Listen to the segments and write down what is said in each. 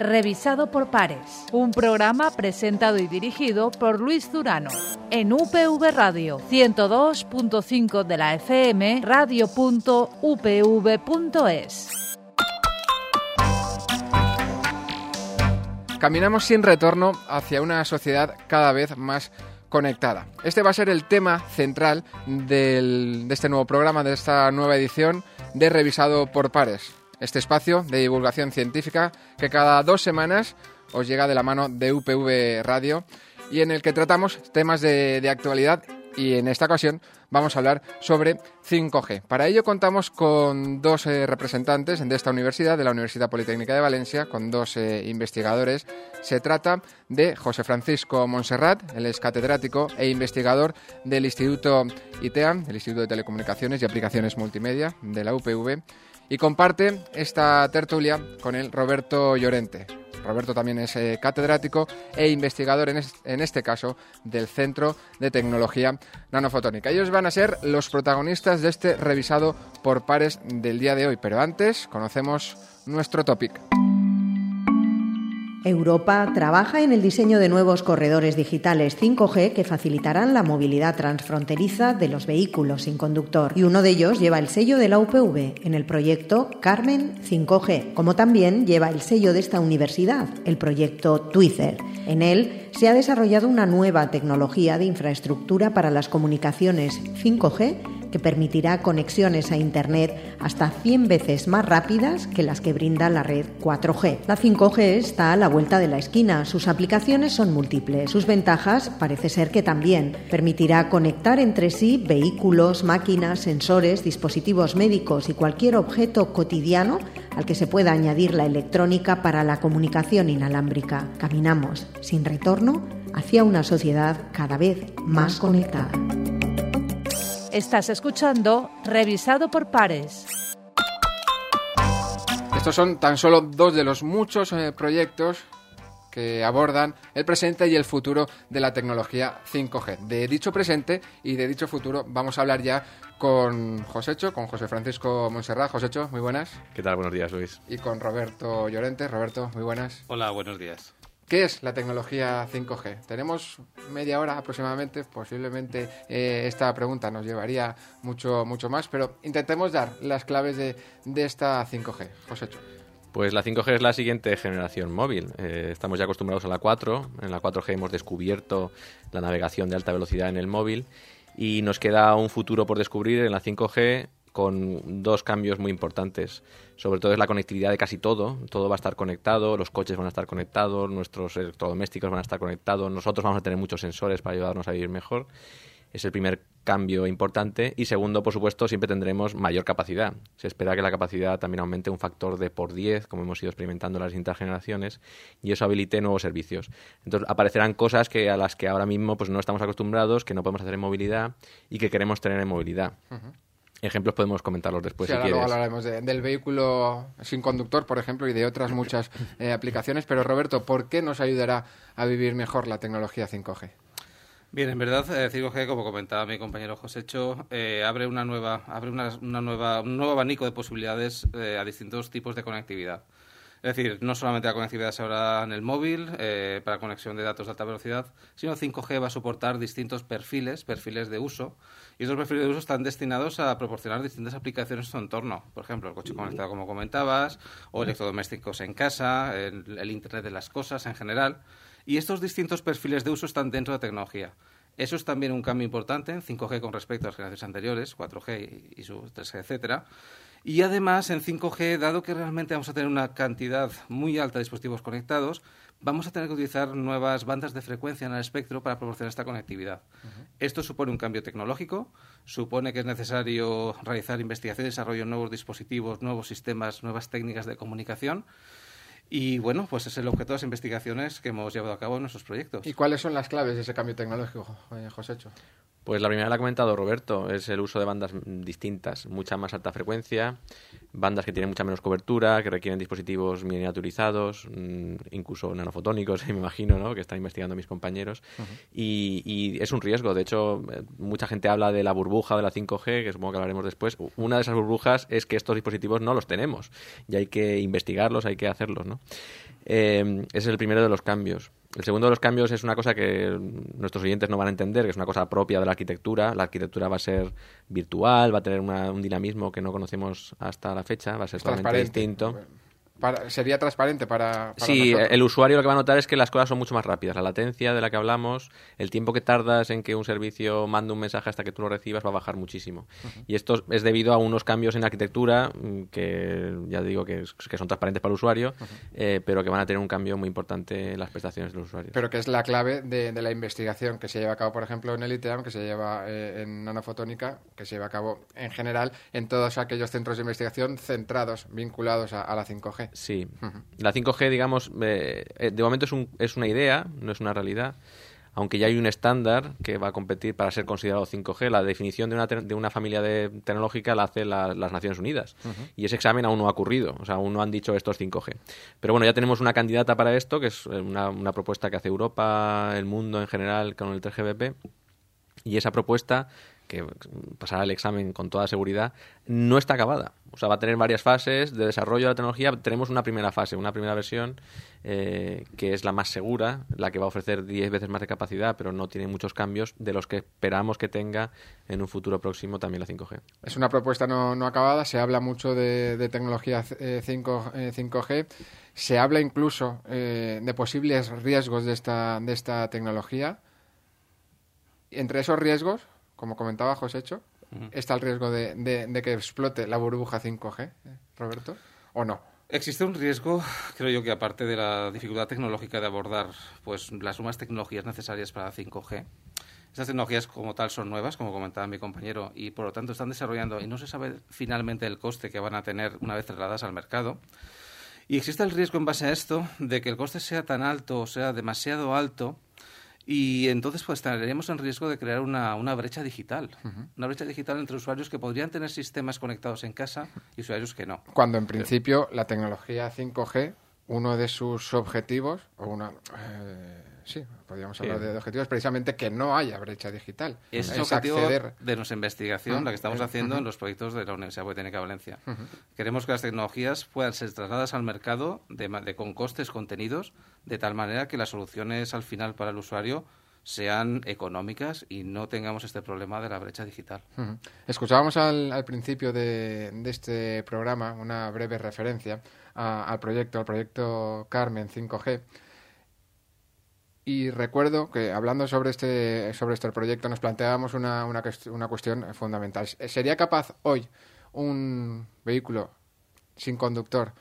revisado por pares. Un programa presentado y dirigido por Luis Durano. En UPV Radio 102.5 de la FM, radio.upv.es. Caminamos sin retorno hacia una sociedad cada vez más conectada. Este va a ser el tema central de este nuevo programa, de esta nueva edición de Revisado por Pares. Este espacio de divulgación científica que cada dos semanas os llega de la mano de UPV Radio y en el que tratamos temas de, de actualidad y en esta ocasión vamos a hablar sobre 5G. Para ello contamos con dos eh, representantes de esta universidad, de la Universidad Politécnica de Valencia, con dos eh, investigadores. Se trata de José Francisco Monserrat, él es catedrático e investigador del Instituto ITEA, el Instituto de Telecomunicaciones y Aplicaciones Multimedia de la UPV, y comparte esta tertulia con el Roberto Llorente. Roberto también es eh, catedrático e investigador, en, este caso, del Centro de Tecnología Nanofotónica. Ellos van a ser los protagonistas de este revisado por pares del día de hoy. Pero antes, conocemos nuestro topic. Europa trabaja en el diseño de nuevos corredores digitales 5G que facilitarán la movilidad transfronteriza de los vehículos sin conductor y uno de ellos lleva el sello de la UPV en el proyecto Carmen 5G, como también lleva el sello de esta universidad, el proyecto Twitter. En él se ha desarrollado una nueva tecnología de infraestructura para las comunicaciones 5G que permitirá conexiones a Internet hasta 100 veces más rápidas que las que brinda la red 4G. La 5G está a la vuelta de la esquina, sus aplicaciones son múltiples, sus ventajas parece ser que también permitirá conectar entre sí vehículos, máquinas, sensores, dispositivos médicos y cualquier objeto cotidiano al que se pueda añadir la electrónica para la comunicación inalámbrica. Caminamos sin retorno hacia una sociedad cada vez más conectada. Estás escuchando Revisado por Pares. Estos son tan solo dos de los muchos eh, proyectos que abordan el presente y el futuro de la tecnología 5G. De dicho presente y de dicho futuro vamos a hablar ya con Josécho, con José Francisco Monserrat. Josécho, muy buenas. ¿Qué tal? Buenos días, Luis. Y con Roberto Llorente. Roberto, muy buenas. Hola, buenos días. ¿Qué es la tecnología 5G? Tenemos media hora aproximadamente, posiblemente eh, esta pregunta nos llevaría mucho, mucho más, pero intentemos dar las claves de, esta 5G. José. Pues la 5G es la siguiente generación móvil. Eh, estamos ya acostumbrados a la 4. En la 4G hemos descubierto la navegación de alta velocidad en el móvil y nos queda un futuro por descubrir en la 5G con dos cambios muy importantes. Sobre todo es la conectividad de casi todo. Todo va a estar conectado, los coches van a estar conectados, nuestros electrodomésticos van a estar conectados, nosotros vamos a tener muchos sensores para ayudarnos a vivir mejor. Es el primer cambio importante. Y segundo, por supuesto, siempre tendremos mayor capacidad. Se espera que la capacidad también aumente un factor de por 10, como hemos ido experimentando en las distintas generaciones, y eso habilite nuevos servicios. Entonces aparecerán cosas que a las que ahora mismo pues, no estamos acostumbrados, que no podemos hacer en movilidad y que queremos tener en movilidad. Ejemplos podemos comentarlos después si ahora Luego hablaremos del vehículo sin conductor, por ejemplo, y de otras muchas eh, aplicaciones. Pero Roberto, ¿por qué nos ayudará a vivir mejor la tecnología 5G? Bien, en verdad, 5G, eh, como comentaba mi compañero Josécho, eh, abre una nueva, abre una, nueva, un nuevo abanico de posibilidades eh, a distintos tipos de conectividad. Es decir, no solamente la conectividad se habrá en el móvil para conexión de datos de alta velocidad, sino 5G va a soportar distintos perfiles, perfiles de uso, y esos perfiles de uso están destinados a proporcionar distintas aplicaciones en su entorno. Por ejemplo, el coche conectado, como comentabas, o electrodomésticos en casa, el, Internet de las cosas en general. Y estos distintos perfiles de uso están dentro de tecnología. Eso es también un cambio importante en 5G con respecto a las generaciones anteriores, 4G y, su 3G, etcétera. Y además en 5G, dado que realmente vamos a tener una cantidad muy alta de dispositivos conectados, vamos a tener que utilizar nuevas bandas de frecuencia en el espectro para proporcionar esta conectividad. Esto supone un cambio tecnológico, supone que es necesario realizar investigación y desarrollo de nuevos dispositivos, nuevos sistemas, nuevas técnicas de comunicación. Y bueno, pues es el objeto de las investigaciones que hemos llevado a cabo en nuestros proyectos. ¿Y cuáles son las claves de ese cambio tecnológico, José? Pues la primera la ha comentado Roberto, es el uso de bandas distintas, mucha más alta frecuencia, bandas que tienen mucha menos cobertura, que requieren dispositivos miniaturizados, mm, incluso nanofotónicos, me imagino, ¿no? que están investigando mis compañeros. y, es un riesgo. De hecho, eh, mucha gente habla de la burbuja de la 5G, que supongo que hablaremos después. Una de esas burbujas es que estos dispositivos no los tenemos y hay que investigarlos, hay que hacerlos. ¿no? ese es el primero de los cambios. El segundo de los cambios es una cosa que nuestros oyentes no van a entender, que es una cosa propia de la arquitectura. La arquitectura va a ser virtual, va a tener un dinamismo que no conocemos hasta la fecha, va a ser totalmente distinto sería transparente para, sí el usuario lo que va a notar es que las cosas son mucho más rápidas. La latencia de la que hablamos el tiempo que tardas en que un servicio mande un mensaje hasta que tú lo recibas va a bajar muchísimo. Y esto es debido a unos cambios en la arquitectura mm, que ya digo que, son transparentes para el usuario eh, pero que van a tener un cambio muy importante en las prestaciones de los usuarios pero que es la clave de, la investigación que se lleva a cabo por ejemplo en el ITEAM que se lleva eh, en nanofotónica que se lleva a cabo en general en todos aquellos centros de investigación centrados vinculados a la 5G Sí. La 5G, digamos, eh, eh, de momento es, un, es una idea, no es una realidad aunque ya hay un estándar que va a competir para ser considerado 5G. La definición de una, de una familia de, tecnológica la hace las Naciones Unidas. Y ese examen aún no ha ocurrido. O sea, aún no han dicho esto es 5G. Pero bueno, ya tenemos una candidata para esto, que es una, una propuesta que hace Europa, el mundo en general, con el 3GPP. Y esa propuesta que pasará el examen con toda seguridad, no está acabada. O sea, va a tener varias fases de desarrollo de la tecnología. Tenemos una primera fase, una primera versión, eh, que es la más segura, la que va a ofrecer 10 veces más de capacidad, pero no tiene muchos cambios de los que esperamos que tenga en un futuro próximo también la 5G. Es una propuesta no, no acabada, se habla mucho de, tecnología 5, eh, 5G, eh, se habla incluso de posibles riesgos de esta, de esta tecnología. Entre esos riesgos, como comentaba Josécho, está el riesgo de, que explote la burbuja 5G, ¿eh, Roberto, o no. Existe un riesgo, creo yo, que aparte de la dificultad tecnológica de abordar pues las nuevas tecnologías necesarias para 5G, estas tecnologías como tal son nuevas, como comentaba mi compañero, y por lo tanto están desarrollando y no se sabe finalmente el coste que van a tener una vez trasladadas al mercado. Y existe el riesgo en base a esto de que el coste sea tan alto o sea demasiado alto y entonces pues estaríamos en riesgo de crear una, una brecha digital, una brecha digital entre usuarios que podrían tener sistemas conectados en casa y usuarios que no. Cuando en principio la tecnología 5G, uno de sus objetivos, o una... Eh, sí, podríamos hablar de objetivos, precisamente que no haya brecha digital. Es, es objetivo acceder... de nuestra investigación, ah, la que estamos haciendo en los proyectos de la Universidad Politécnica de Valencia. Queremos que las tecnologías puedan ser trasladadas al mercado de, con costes contenidos, de tal manera que las soluciones al final para el usuario sean económicas y no tengamos este problema de la brecha digital. Escuchábamos al, principio de, este programa una breve referencia al proyecto, al proyecto Carmen 5G. Y recuerdo que hablando sobre este, sobre este proyecto nos planteábamos una, una, una cuestión fundamental. ¿Sería capaz hoy un vehículo sin conductor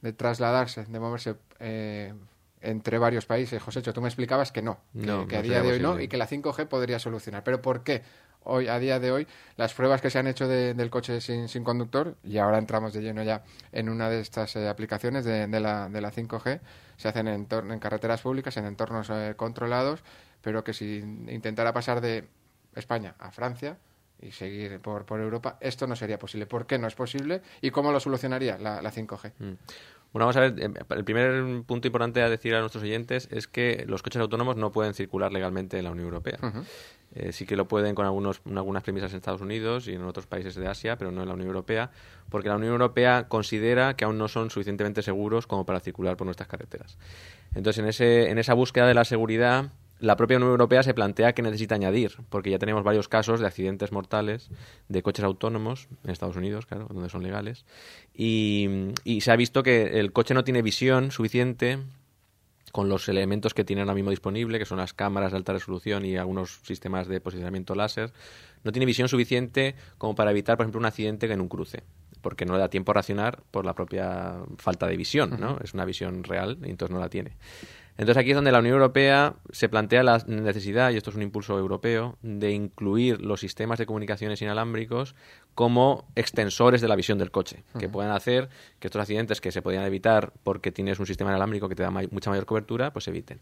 de trasladarse, de moverse eh, entre varios países? José, tú me explicabas que no, que, a día de hoy no y que la 5G podría solucionar. ¿Pero por qué? Hoy, a día de hoy, las pruebas que se han hecho del coche sin, sin, conductor, y ahora entramos de lleno ya en una de estas eh, aplicaciones de, de, la, de la 5G, se hacen en, en carreteras públicas, en entornos eh, controlados, pero que si intentara pasar de España a Francia y seguir por, por Europa, esto no sería posible. ¿Por qué no es posible y cómo lo solucionaría la, la 5G? Mm. Bueno, vamos a ver, em, el primer punto importante a decir a nuestros oyentes es que los coches autónomos no pueden circular legalmente en la Unión Europea. Eh, sí que lo pueden con algunos, algunas premisas en Estados Unidos y en otros países de Asia, pero no en la Unión Europea, porque la Unión Europea considera que aún no son suficientemente seguros como para circular por nuestras carreteras. Entonces, en, ese, en esa búsqueda de la seguridad, la propia Unión Europea se plantea que necesita añadir, porque ya tenemos varios casos de accidentes mortales de coches autónomos en Estados Unidos, claro, donde son legales, y, y se ha visto que el coche no tiene visión suficiente con los elementos que tiene ahora mismo disponible, que son las cámaras de alta resolución y algunos sistemas de posicionamiento láser, no tiene visión suficiente como para evitar, por ejemplo, un accidente en un cruce, porque no le da tiempo a racionar por la propia falta de visión, ¿no? Es una visión real y entonces no la tiene. Entonces aquí es donde la Unión Europea se plantea la necesidad, y esto es un impulso europeo, de incluir los sistemas de comunicaciones inalámbricos como extensores de la visión del coche, que puedan hacer que estos accidentes que se podían evitar porque tienes un sistema inalámbrico que te da mucha mayor cobertura, pues se eviten.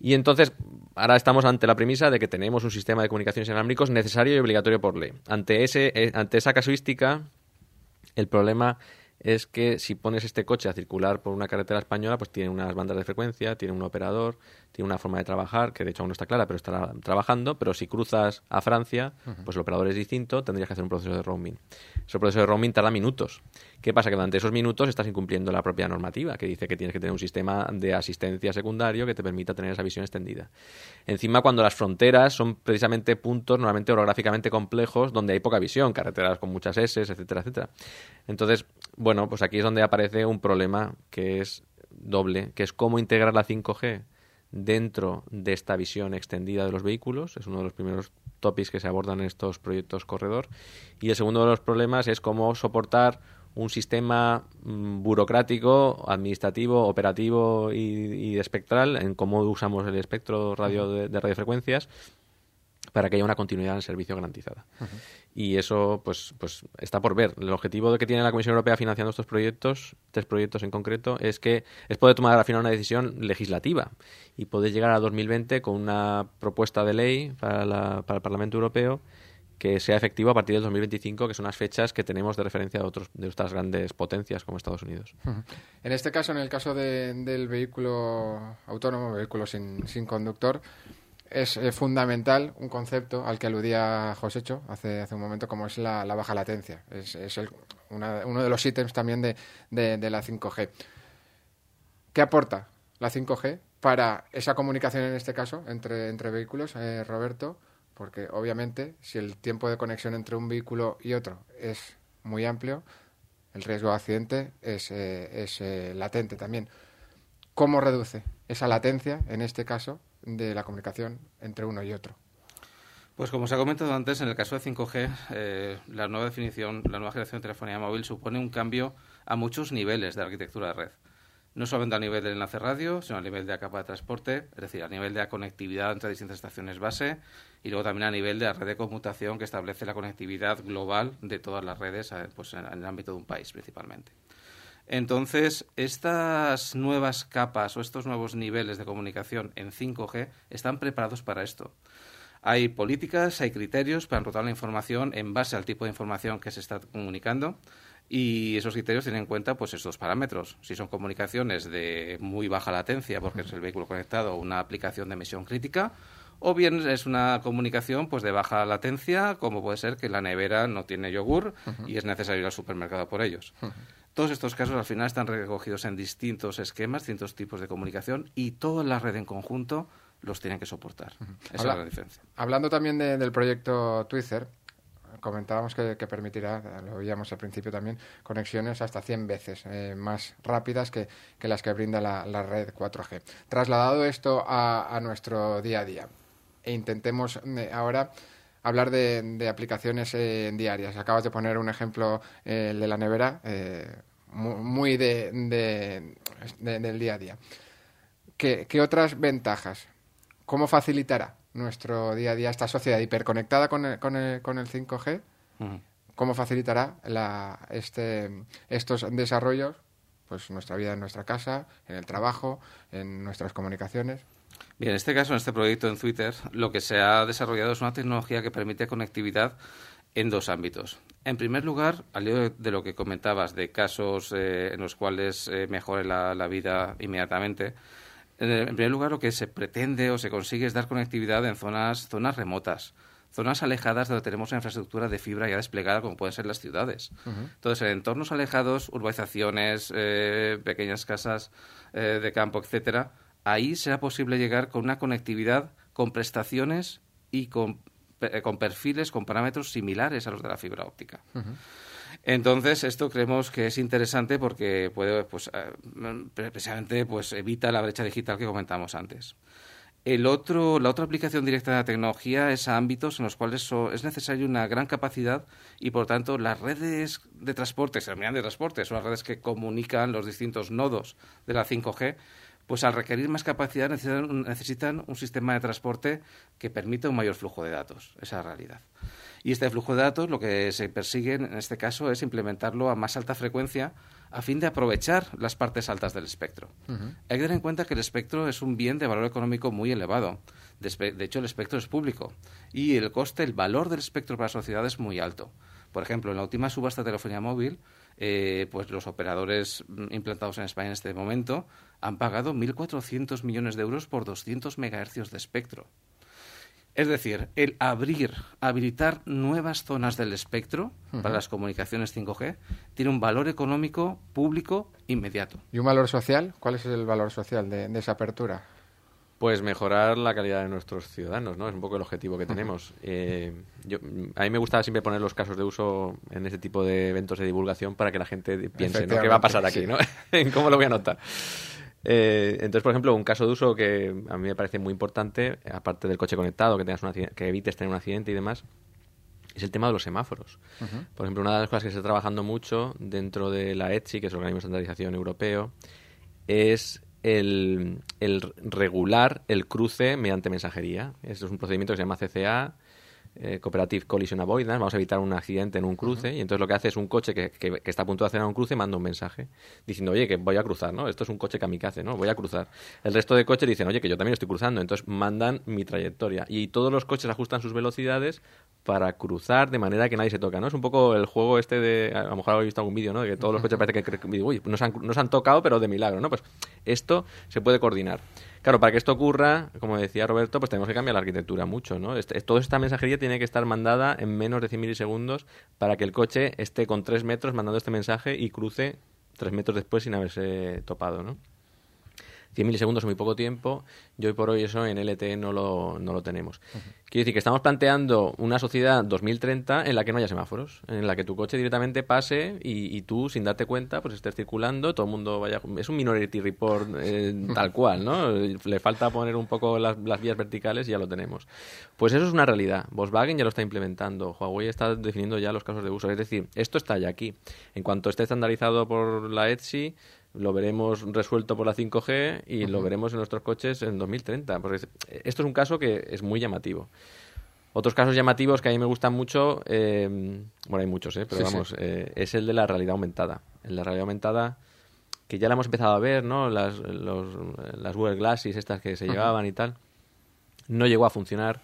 Y entonces, ahora estamos ante la premisa de que tenemos un sistema de comunicaciones inalámbricos necesario y obligatorio por ley. Ante, ese, eh, ante esa casuística, el problema es que si pones este coche a circular por una carretera española, pues tiene unas bandas de frecuencia, tiene un operador, tiene una forma de trabajar, que de hecho aún no está clara, pero está trabajando, pero si cruzas a Francia, pues el operador es distinto, tendrías que hacer un proceso de roaming. Ese proceso de roaming tarda minutos. ¿Qué pasa? Que durante esos minutos estás incumpliendo la propia normativa, que dice que tienes que tener un sistema de asistencia secundario que te permita tener esa visión extendida. Encima, cuando las fronteras son precisamente puntos normalmente orográficamente complejos donde hay poca visión, carreteras con muchas S, etcétera, etcétera. Entonces, bueno, pues aquí es donde aparece un problema que es doble, que es cómo integrar la 5G dentro de esta visión extendida de los vehículos. Es uno de los primeros topics que se abordan en estos proyectos corredor. Y el segundo de los problemas es cómo soportar un sistema mm, burocrático, administrativo, operativo y, espectral en cómo usamos el espectro radio de radiofrecuencias para que haya una continuidad en el servicio garantizada. Y eso pues, pues está por ver. El objetivo de que tiene la Comisión Europea financiando estos proyectos, tres proyectos en concreto, es que es poder tomar al final una decisión legislativa y poder llegar a 2020 con una propuesta de ley para, para el Parlamento Europeo que sea efectivo a partir del 2025, que son las fechas que tenemos de referencia de, otros, de otras grandes potencias como Estados Unidos. En este caso, en el caso del vehículo autónomo, vehículo sin, sin conductor, es eh, fundamental un concepto al que aludía Josecho hace, hace un momento, como es la, baja latencia. Es, uno de los ítems también de, la 5G. ¿Qué aporta la 5G para esa comunicación, en este caso, entre, entre vehículos, eh, Roberto? Porque obviamente, si el tiempo de conexión entre un vehículo y otro es muy amplio, el riesgo de accidente es, eh, es latente también. ¿Cómo reduce esa latencia, en este caso, de la comunicación entre uno y otro. Pues como se ha comentado antes, en el caso de 5G, eh, la nueva definición, la nueva generación de telefonía móvil supone un cambio a muchos niveles de arquitectura de red. No solamente a nivel del enlace radio, sino a nivel de la capa de transporte, es decir, a nivel de la conectividad entre distintas estaciones base y luego también a nivel de la red de conmutación que establece la conectividad global de todas las redes eh, pues, en el ámbito de un país principalmente. Entonces, estas nuevas capas o estos nuevos niveles de comunicación en 5G están preparados para esto. Hay políticas, hay criterios para enrotar la información en base al tipo de información que se está comunicando y esos criterios tienen en cuenta pues estos parámetros. Si son comunicaciones de muy baja latencia porque es el vehículo conectado o una aplicación de emisión crítica o bien es una comunicación pues de baja latencia como puede ser que la nevera no tiene yogur y es necesario ir al supermercado por ellos. Todos estos casos al final están recogidos en distintos esquemas, distintos tipos de comunicación y toda la red en conjunto los tienen que soportar. Esa es la diferencia. Hablando también del proyecto Twitter, comentábamos que, permitirá, lo veíamos al principio también, conexiones hasta 100 veces eh, más rápidas que, las que brinda la, red 4G. Trasladado esto a, nuestro día a día e intentemos eh, ahora hablar de, aplicaciones eh, diarias. Acabas de poner un ejemplo eh, de la nevera, eh, muy de, del día a día. ¿Qué, otras ventajas? ¿Cómo facilitará nuestro día a día esta sociedad hiperconectada con el, con el, con el 5G? ¿Cómo facilitará la, este, estos desarrollos? Pues nuestra vida en nuestra casa, en el trabajo, en nuestras comunicaciones. Bien, en este caso, en este proyecto en Twitter, lo que se ha desarrollado es una tecnología que permite conectividad en dos ámbitos. En primer lugar, al hilo de lo que comentabas de casos eh, en los cuales eh, mejore la, vida inmediatamente, en, primer lugar lo que se pretende o se consigue es dar conectividad en zonas, zonas remotas, zonas alejadas donde tenemos una infraestructura de fibra ya desplegada como pueden ser las ciudades. Entonces, en entornos alejados, urbanizaciones, eh, pequeñas casas de campo, etcétera, ahí será posible llegar con una conectividad con prestaciones y con, eh, con perfiles, con parámetros similares a los de la fibra óptica. Entonces, esto creemos que es interesante porque puede, pues, eh, precisamente, pues, evita la brecha digital que comentamos antes. El otro, la otra aplicación directa de la tecnología es a ámbitos en los cuales es necesaria una gran capacidad y, por tanto, las redes de transporte, se de transporte, son las redes que comunican los distintos nodos de la 5G, pues al requerir más capacidad necesitan, un sistema de transporte que permita un mayor flujo de datos. Esa es la realidad. Y este flujo de datos lo que se persigue en este caso es implementarlo a más alta frecuencia a fin de aprovechar las partes altas del espectro. Hay que tener en cuenta que el espectro es un bien de valor económico muy elevado. De hecho, el espectro es público y el coste, el valor del espectro para la sociedad es muy alto. Por ejemplo, en la última subasta de telefonía móvil, eh, pues los operadores mm, implantados en España en este momento han pagado 1.400 millones de euros por 200 megahercios de espectro. Es decir, el abrir, habilitar nuevas zonas del espectro para las comunicaciones 5G tiene un valor económico público inmediato. ¿Y un valor social? ¿Cuál es el valor social de, esa apertura? Pues mejorar la calidad de nuestros ciudadanos, ¿no? Es un poco el objetivo que tenemos. Eh, a mí me gusta siempre poner los casos de uso en este tipo de eventos de divulgación para que la gente piense, ¿no? ¿Qué va a pasar aquí, ¿no? ¿Cómo lo voy a notar? Eh, entonces, por ejemplo, un caso de uso que a mí me parece muy importante, aparte del coche conectado, que, tengas que evites tener un accidente y demás, es el tema de los semáforos. Por ejemplo, una de las cosas que se está trabajando mucho dentro de la ETSI, que es el Organismo de Estandarización Europeo, es el, regular el cruce mediante mensajería. Esto es un procedimiento que se llama CCA, eh, Cooperative Collision Avoidance, vamos a evitar un accidente en un cruce, y entonces lo que hace es un coche que, que, está a punto de hacer un cruce manda un mensaje diciendo, oye, que voy a cruzar, ¿no? Esto es un coche kamikaze, ¿no? Voy a cruzar. El resto de coches dicen, oye, que yo también estoy cruzando, entonces mandan mi trayectoria. Y todos los coches ajustan sus velocidades para cruzar de manera que nadie se toca, ¿no? Es un poco el juego este de, a lo mejor habéis visto algún vídeo, ¿no? De que todos los coches parece que, uy, nos han, nos han tocado, pero de milagro, ¿no? Pues esto se puede coordinar. Claro, para que esto ocurra, como decía Roberto, pues tenemos que cambiar la arquitectura mucho, ¿no? Este, toda esta mensajería tiene que estar mandada en menos de 100 milisegundos para que el coche esté con 3 metros mandando este mensaje y cruce 3 metros después sin haberse topado, ¿no? 100 milisegundos es muy poco tiempo y hoy por hoy eso en LTE no lo, no lo tenemos. Quiero decir que estamos planteando una sociedad 2030 en la que no haya semáforos, en la que tu coche directamente pase y, tú, sin darte cuenta, pues estés circulando, todo el mundo vaya... Es un Minority Report eh, tal cual, ¿no? Le falta poner un poco las, las vías verticales y ya lo tenemos. Pues eso es una realidad. Volkswagen ya lo está implementando, Huawei está definiendo ya los casos de uso. Es decir, esto está ya aquí. En cuanto esté estandarizado por la ETSI, lo veremos resuelto por la 5G y lo veremos en nuestros coches en 2030. Porque esto es un caso que es muy llamativo. Otros casos llamativos que a mí me gustan mucho, eh, bueno, hay muchos, ¿eh? pero vamos, eh, es el de la realidad aumentada. En la realidad aumentada, que ya la hemos empezado a ver, ¿no? Las, las Google Glasses, estas que se llevaban y tal, no llegó a funcionar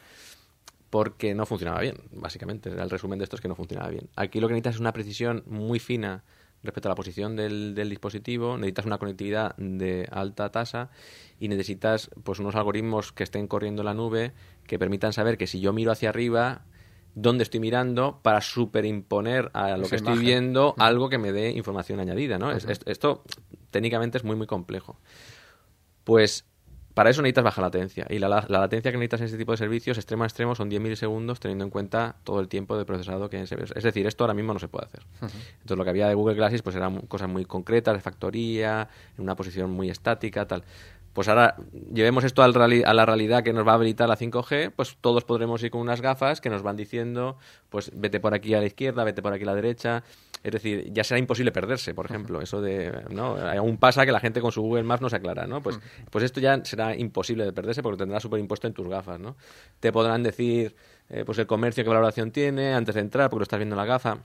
porque no funcionaba bien, básicamente. El resumen de esto es que no funcionaba bien. Aquí lo que necesitas es una precisión muy fina respecto a la posición del, dispositivo, necesitas una conectividad de alta tasa y necesitas pues unos algoritmos que estén corriendo en la nube que permitan saber que si yo miro hacia arriba dónde estoy mirando para superimponer a lo que estoy viendo algo que me dé información añadida, ¿no? esto técnicamente es muy muy complejo. Pues para eso necesitas baja latencia. Y la, latencia que necesitas en este tipo de servicios, extremo a extremo, son 10 milisegundos, teniendo en cuenta todo el tiempo de procesado que en. Es decir, esto ahora mismo no se puede hacer. Entonces, lo que había de Google Glasses pues eran cosas muy concretas, de factoría, en una posición muy estática, tal. Pues ahora llevemos esto al a la realidad que nos va a habilitar la 5G, pues todos podremos ir con unas gafas que nos van diciendo, pues vete por aquí a la izquierda, vete por aquí a la derecha. Es decir, ya será imposible perderse, por ejemplo. Eso de, ¿no? Aún pasa que la gente con su Google Maps no se aclara, ¿no? Pues, pues esto ya será imposible de perderse porque tendrás superimpuesto en tus gafas, ¿no? Te podrán decir, eh, pues el comercio qué valoración tiene antes de entrar porque lo estás viendo en la gafa.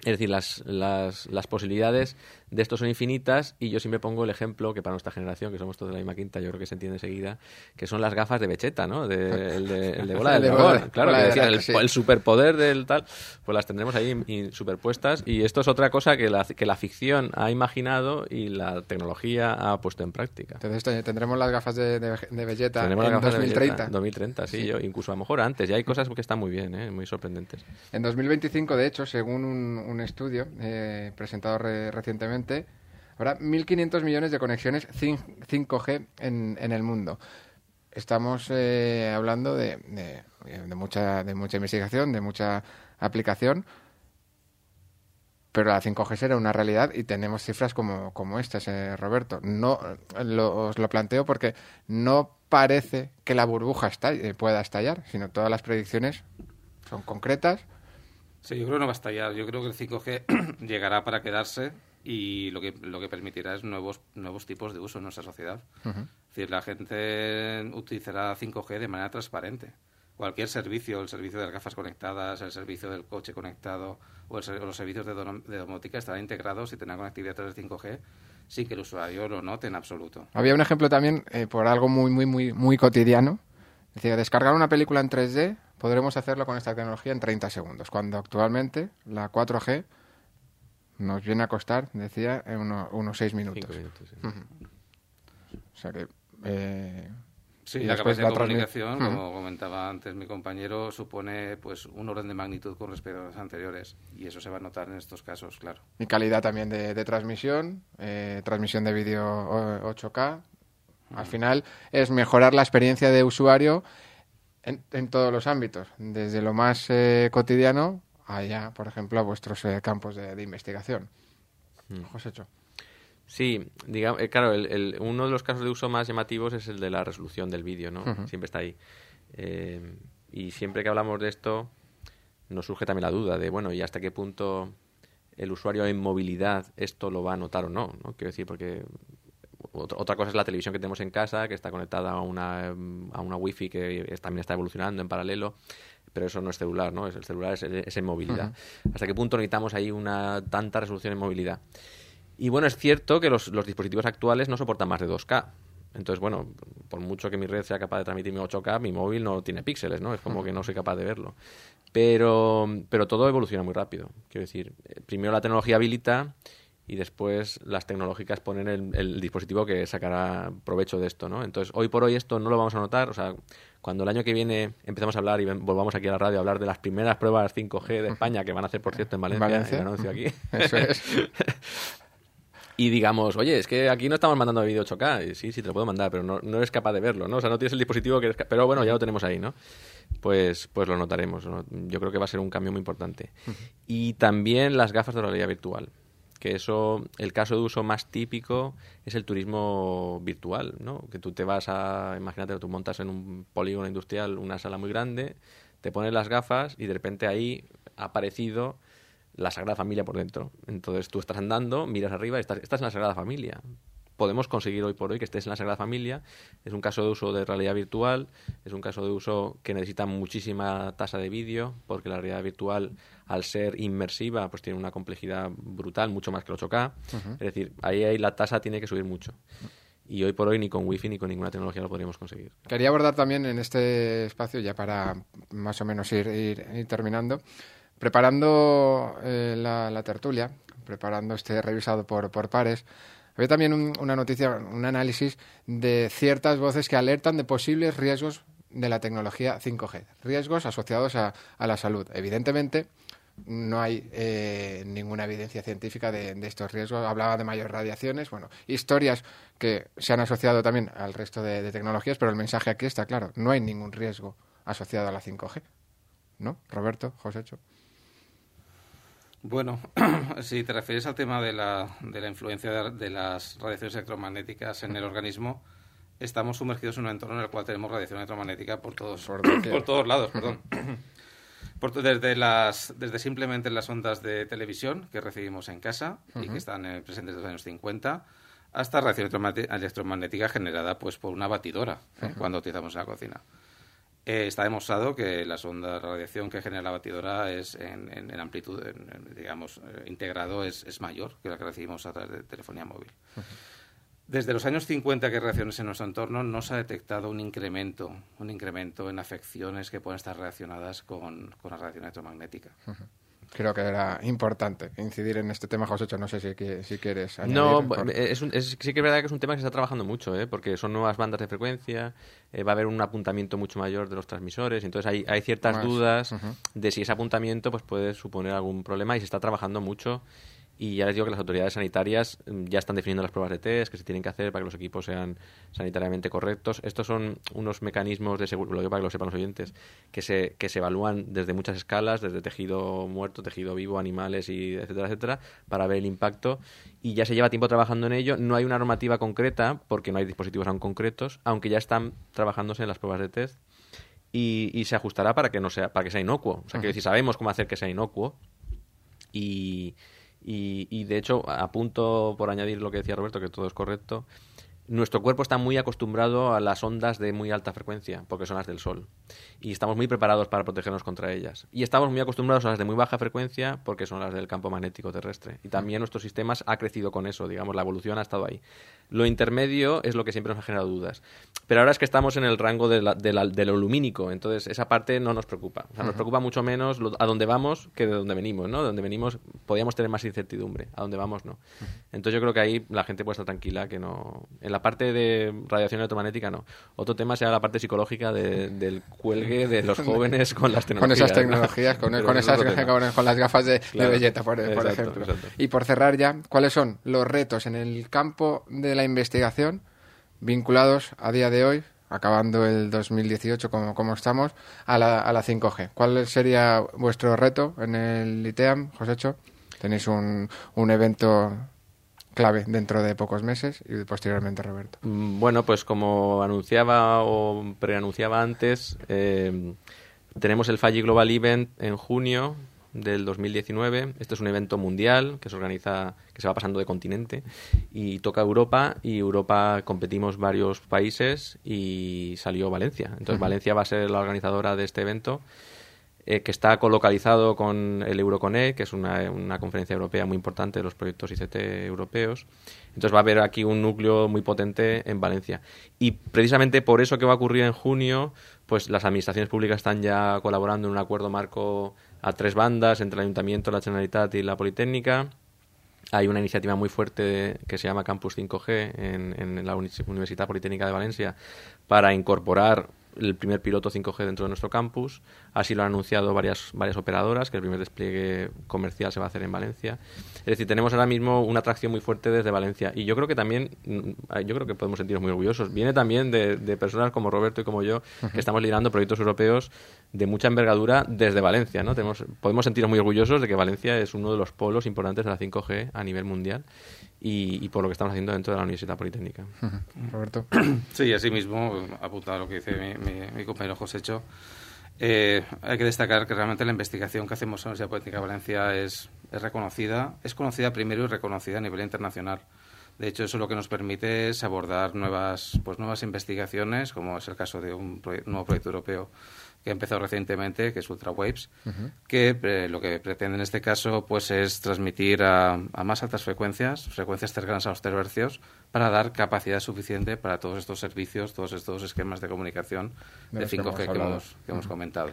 Es decir, las, las, las, posibilidades de esto son infinitas y yo siempre pongo el ejemplo que para nuestra generación, que somos todos de la misma quinta, yo creo que se entiende enseguida, que son las gafas de Becheta, ¿no? De, el, de, el de bola del dragón. Claro, que el, superpoder del tal, pues las tendremos ahí superpuestas y esto es otra cosa que la, que la ficción ha imaginado y la tecnología ha puesto en práctica. Entonces tendremos las gafas de, de, Belleta en 2030. 2030, sí, Yo, incluso a lo mejor antes. Ya hay cosas que están muy bien, ¿eh? muy sorprendentes. En 2025, de hecho, según un un estudio eh, presentado recientemente, habrá 1.500 millones de conexiones 5G en, el mundo. Estamos eh, hablando de, de, mucha, de mucha investigación, de mucha aplicación, pero la 5G será una realidad y tenemos cifras como, estas, eh, Roberto. No, os lo planteo porque no parece que la burbuja pueda estallar, sino todas las predicciones son concretas Sí, yo creo que no va a estallar. Yo creo que el 5G llegará para quedarse y lo que, lo que permitirá es nuevos, nuevos tipos de uso en nuestra sociedad. Es decir, la gente utilizará 5G de manera transparente. Cualquier servicio, el servicio de las gafas conectadas, el servicio del coche conectado o, los servicios de, domótica estarán integrados y tendrán conectividad a través de 5G sin que el usuario lo note en absoluto. Había un ejemplo también eh, por algo muy, muy, muy, muy cotidiano. Es decir, descargar una película en 3D podremos hacerlo con esta tecnología en 30 segundos, cuando actualmente la 4G nos viene a costar, decía, en unos seis minutos. Cinco minutos, sí. O sea que... eh, Sí, y la capacidad de comunicación, como comentaba antes mi compañero, supone pues un orden de magnitud con respecto a las anteriores. Y eso se va a notar en estos casos, claro. Y calidad también de, de transmisión, eh, transmisión de vídeo o- 8K. Al final es mejorar la experiencia de usuario en, en todos los ámbitos, desde lo más eh, cotidiano allá, por ejemplo, a vuestros eh, campos de, de investigación. Josécho. Sí, digamos, eh, claro, el, el- uno de los casos de uso más llamativos es el de la resolución del vídeo, ¿no? Siempre está ahí. Eh, y siempre que hablamos de esto, nos surge también la duda de, bueno, ¿y hasta qué punto el usuario en movilidad esto lo va a notar o no? ¿no? Quiero decir, porque ot- otra cosa es la televisión que tenemos en casa, que está conectada a una, a una wifi que también está evolucionando en paralelo, pero eso no es celular, ¿no? Es, el celular es, es en movilidad. ¿Hasta qué punto necesitamos ahí una tanta resolución en movilidad? Y bueno, es cierto que los, los dispositivos actuales no soportan más de 2K. Entonces, bueno, por mucho que mi red sea capaz de transmitirme 8K, mi móvil no tiene píxeles, ¿no? Es como que no soy capaz de verlo. Pero, pero todo evoluciona muy rápido. Quiero decir, eh, primero la tecnología habilita y después las tecnológicas ponen el, el dispositivo que sacará provecho de esto, ¿no? Entonces, hoy por hoy esto no lo vamos a notar. O sea, cuando el año que viene empezamos a hablar y volvamos aquí a la radio a hablar de las primeras pruebas 5G de España, que van a hacer, por cierto, en Valencia, Valencia. el anuncio aquí. Eso es. y digamos, oye, es que aquí no estamos mandando vídeo 8K. Y sí, sí, te lo puedo mandar, pero no, no eres capaz de verlo, ¿no? O sea, no tienes el dispositivo que eres Pero bueno, ya lo tenemos ahí, ¿no? Pues, pues lo notaremos. ¿no? Yo creo que va a ser un cambio muy importante. Y también las gafas de realidad virtual. Que eso, el caso de uso más típico es el turismo virtual, ¿no? Que tú te vas a, imagínate tú montas en un polígono industrial una sala muy grande, te pones las gafas y de repente ahí ha aparecido la Sagrada Familia por dentro. Entonces tú estás andando, miras arriba estás, estás en la Sagrada Familia. Podemos conseguir hoy por hoy que estés en la Sagrada Familia. Es un caso de uso de realidad virtual, es un caso de uso que necesita muchísima tasa de vídeo, porque la realidad virtual, al ser inmersiva, pues tiene una complejidad brutal, mucho más que el 8K. Es decir, ahí, ahí la tasa tiene que subir mucho. Y hoy por hoy ni con wifi ni con ninguna tecnología lo podríamos conseguir. Quería abordar también en este espacio, ya para más o menos ir, ir- ir terminando, preparando eh, la, la tertulia, preparando este revisado por, por pares, había también un- una noticia, un análisis de ciertas voces que alertan de posibles riesgos de la tecnología 5G, riesgos asociados a, a la salud. Evidentemente, no hay eh, ninguna evidencia científica de, estos riesgos. Hablaba de mayores radiaciones, bueno, historias que se han asociado también al resto de, de tecnologías, pero el mensaje aquí está claro, no hay ningún riesgo asociado a la 5G. ¿No? Roberto, Josécho. Bueno, si te refieres al tema de la, de la influencia de, de las radiaciones electromagnéticas en el organismo, estamos sumergidos en un entorno en el cual tenemos radiación electromagnética por todos, Por todos lados, perdón. Por desde, las, desde simplemente las ondas de televisión que recibimos en casa y que están eh, presentes desde los años 50, hasta radiación electromagné- electromagnética generada pues, por una batidora eh, cuando utilizamos en la cocina. Eh, está demostrado que las ondas de radiación que genera la batidora es en, en- en amplitud, en- digamos, eh, integrado es, es mayor que la que recibimos a través de telefonía móvil. Desde los años 50 que hay radiaciones en nuestro entorno no se ha detectado un incremento, un incremento en afecciones que pueden estar relacionadas con, con la radiación electromagnética. Creo que era importante incidir en este tema, Josécho. No sé si, si quieres añadir. No, por- es un- es- sí que es verdad que es un tema que se está trabajando mucho, ¿eh? porque son nuevas bandas de frecuencia, eh, va a haber un apuntamiento mucho mayor de los transmisores, entonces hay, hay ciertas Más, dudas de si ese apuntamiento pues puede suponer algún problema y se está trabajando mucho y ya les digo que las autoridades sanitarias mm, ya están definiendo las pruebas de test que se tienen que hacer para que los equipos sean sanitariamente correctos. Estos son unos mecanismos de seguridad, lo digo para que lo sepan los oyentes, que se, que se evalúan desde muchas escalas, desde tejido muerto, tejido vivo, animales, y etcétera, etcétera, para ver el impacto. Y ya se lleva tiempo trabajando en ello. No hay una normativa concreta, porque no hay dispositivos aún concretos, aunque ya están trabajándose en las pruebas de test. Y, y se ajustará para que no sea, para que sea inocuo. O sea, que si sabemos cómo hacer que sea inocuo, y, y, y, de hecho, apunto por añadir lo que decía Roberto, que todo es correcto. Nuestro cuerpo está muy acostumbrado a las ondas de muy alta frecuencia, porque son las del Sol. Y estamos muy preparados para protegernos contra ellas. Y estamos muy acostumbrados a las de muy baja frecuencia, porque son las del campo magnético terrestre. Y también nuestros sistemas ha crecido con eso, digamos, la evolución ha estado ahí. Lo intermedio es lo que siempre nos ha generado dudas. Pero ahora es que estamos en el rango de, lo lumínico, entonces esa parte no nos preocupa. O sea, nos preocupa mucho menos a dónde vamos que de dónde venimos, ¿no? De dónde venimos podríamos tener más incertidumbre, a dónde vamos no. Entonces yo creo que ahí la gente puede estar tranquila, que no... En la parte de radiación electromagnética no. Otro tema será la parte psicológica del cuelgue de los jóvenes con las tecnologías. Con esas tecnologías, con, esas, con, las gafas de, belleta, por, ejemplo. Y por cerrar ya, ¿cuáles son los retos en el campo de la investigación vinculados a día de hoy, acabando el 2018 como, como estamos, a la, a la 5G. ¿Cuál sería vuestro reto en el ITEAM, Josécho? Tenéis un, un evento clave dentro de pocos meses y posteriormente Roberto. Mm, bueno, pues como anunciaba o preanunciaba antes, eh, tenemos el Falli Global Event en junio del 2019. Este es un evento mundial que se organiza, que se va pasando de continente y toca Europa y Europa competimos varios países y salió Valencia. Entonces Valencia va a ser la organizadora de este evento eh, que está colocalizado con el Euroconnect, que es una, conferencia europea muy importante de los proyectos ICT europeos. Entonces va a haber aquí un núcleo muy potente en Valencia. Y precisamente por eso que va a ocurrir en junio, pues las administraciones públicas están ya colaborando en un acuerdo marco a tres bandas entre el Ayuntamiento, la Generalitat y la Politécnica. Hay una iniciativa muy fuerte que se llama Campus 5G en, en la Universidad Politécnica de Valencia para incorporar el primer piloto 5G dentro de nuestro campus. Así lo han anunciado varias, varias operadoras, que el primer despliegue comercial se va a hacer en Valencia. Es decir, tenemos ahora mismo una atracción muy fuerte desde Valencia. Y yo creo que también, mm, yo creo que podemos sentirnos muy orgullosos. Viene también de, personas como Roberto y como yo, que estamos liderando proyectos europeos de mucha envergadura desde Valencia. ¿no? Tenemos, podemos sentirnos muy orgullosos de que Valencia es uno de los polos importantes de la 5G a nivel mundial y, por lo que estamos haciendo dentro de la Universidad Politécnica. Roberto. Sí, así mismo, apuntado a lo que dice mi, compañero José Cho, eh, hay que destacar que realmente la investigación que hacemos en la Universidad Politécnica de Valencia es, es reconocida, es conocida primero y reconocida a nivel internacional. De hecho, eso lo que nos permite es abordar nuevas, pues, nuevas investigaciones, como es el caso de un nuevo proyecto europeo que ha empezado recientemente, que es UltraWaves, que eh, lo que pretende en este caso pues es transmitir a, más altas frecuencias, frecuencias cercanas a los tercios, para dar capacidad suficiente para todos estos servicios, todos estos esquemas de comunicación de, 5G que hemos, que hemos comentado.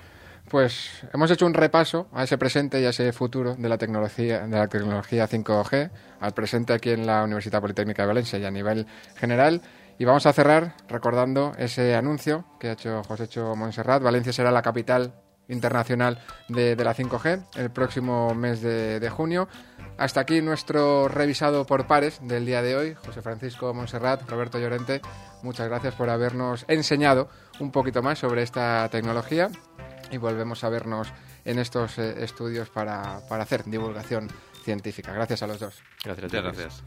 Pues hemos hecho un repaso a ese presente y a ese futuro de la tecnología, de la tecnología 5G, al presente aquí en la Universidad Politécnica de Valencia y a nivel general. Y vamos a cerrar recordando ese anuncio que ha hecho José Cho Montserrat. Valencia será la capital internacional de, la 5G el próximo mes de, junio. Hasta aquí nuestro revisado por pares del día de hoy. José Francisco Montserrat, Roberto Llorente, muchas gracias por habernos enseñado un poquito más sobre esta tecnología y volvemos a vernos en estos eh, estudios para, para, hacer divulgación científica. Gracias a los dos. Gracias, gracias.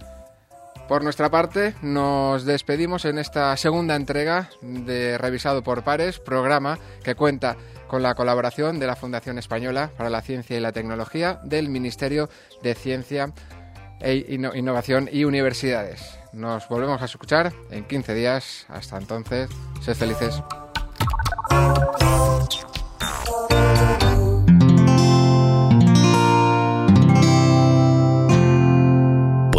Por nuestra parte, nos despedimos en esta segunda entrega de Revisado por Pares, programa que cuenta con la colaboración de la Fundación Española para la Ciencia y la Tecnología del Ministerio de Ciencia e Innovación y Universidades. Nos volvemos a escuchar en 15 días. Hasta entonces, sed felices.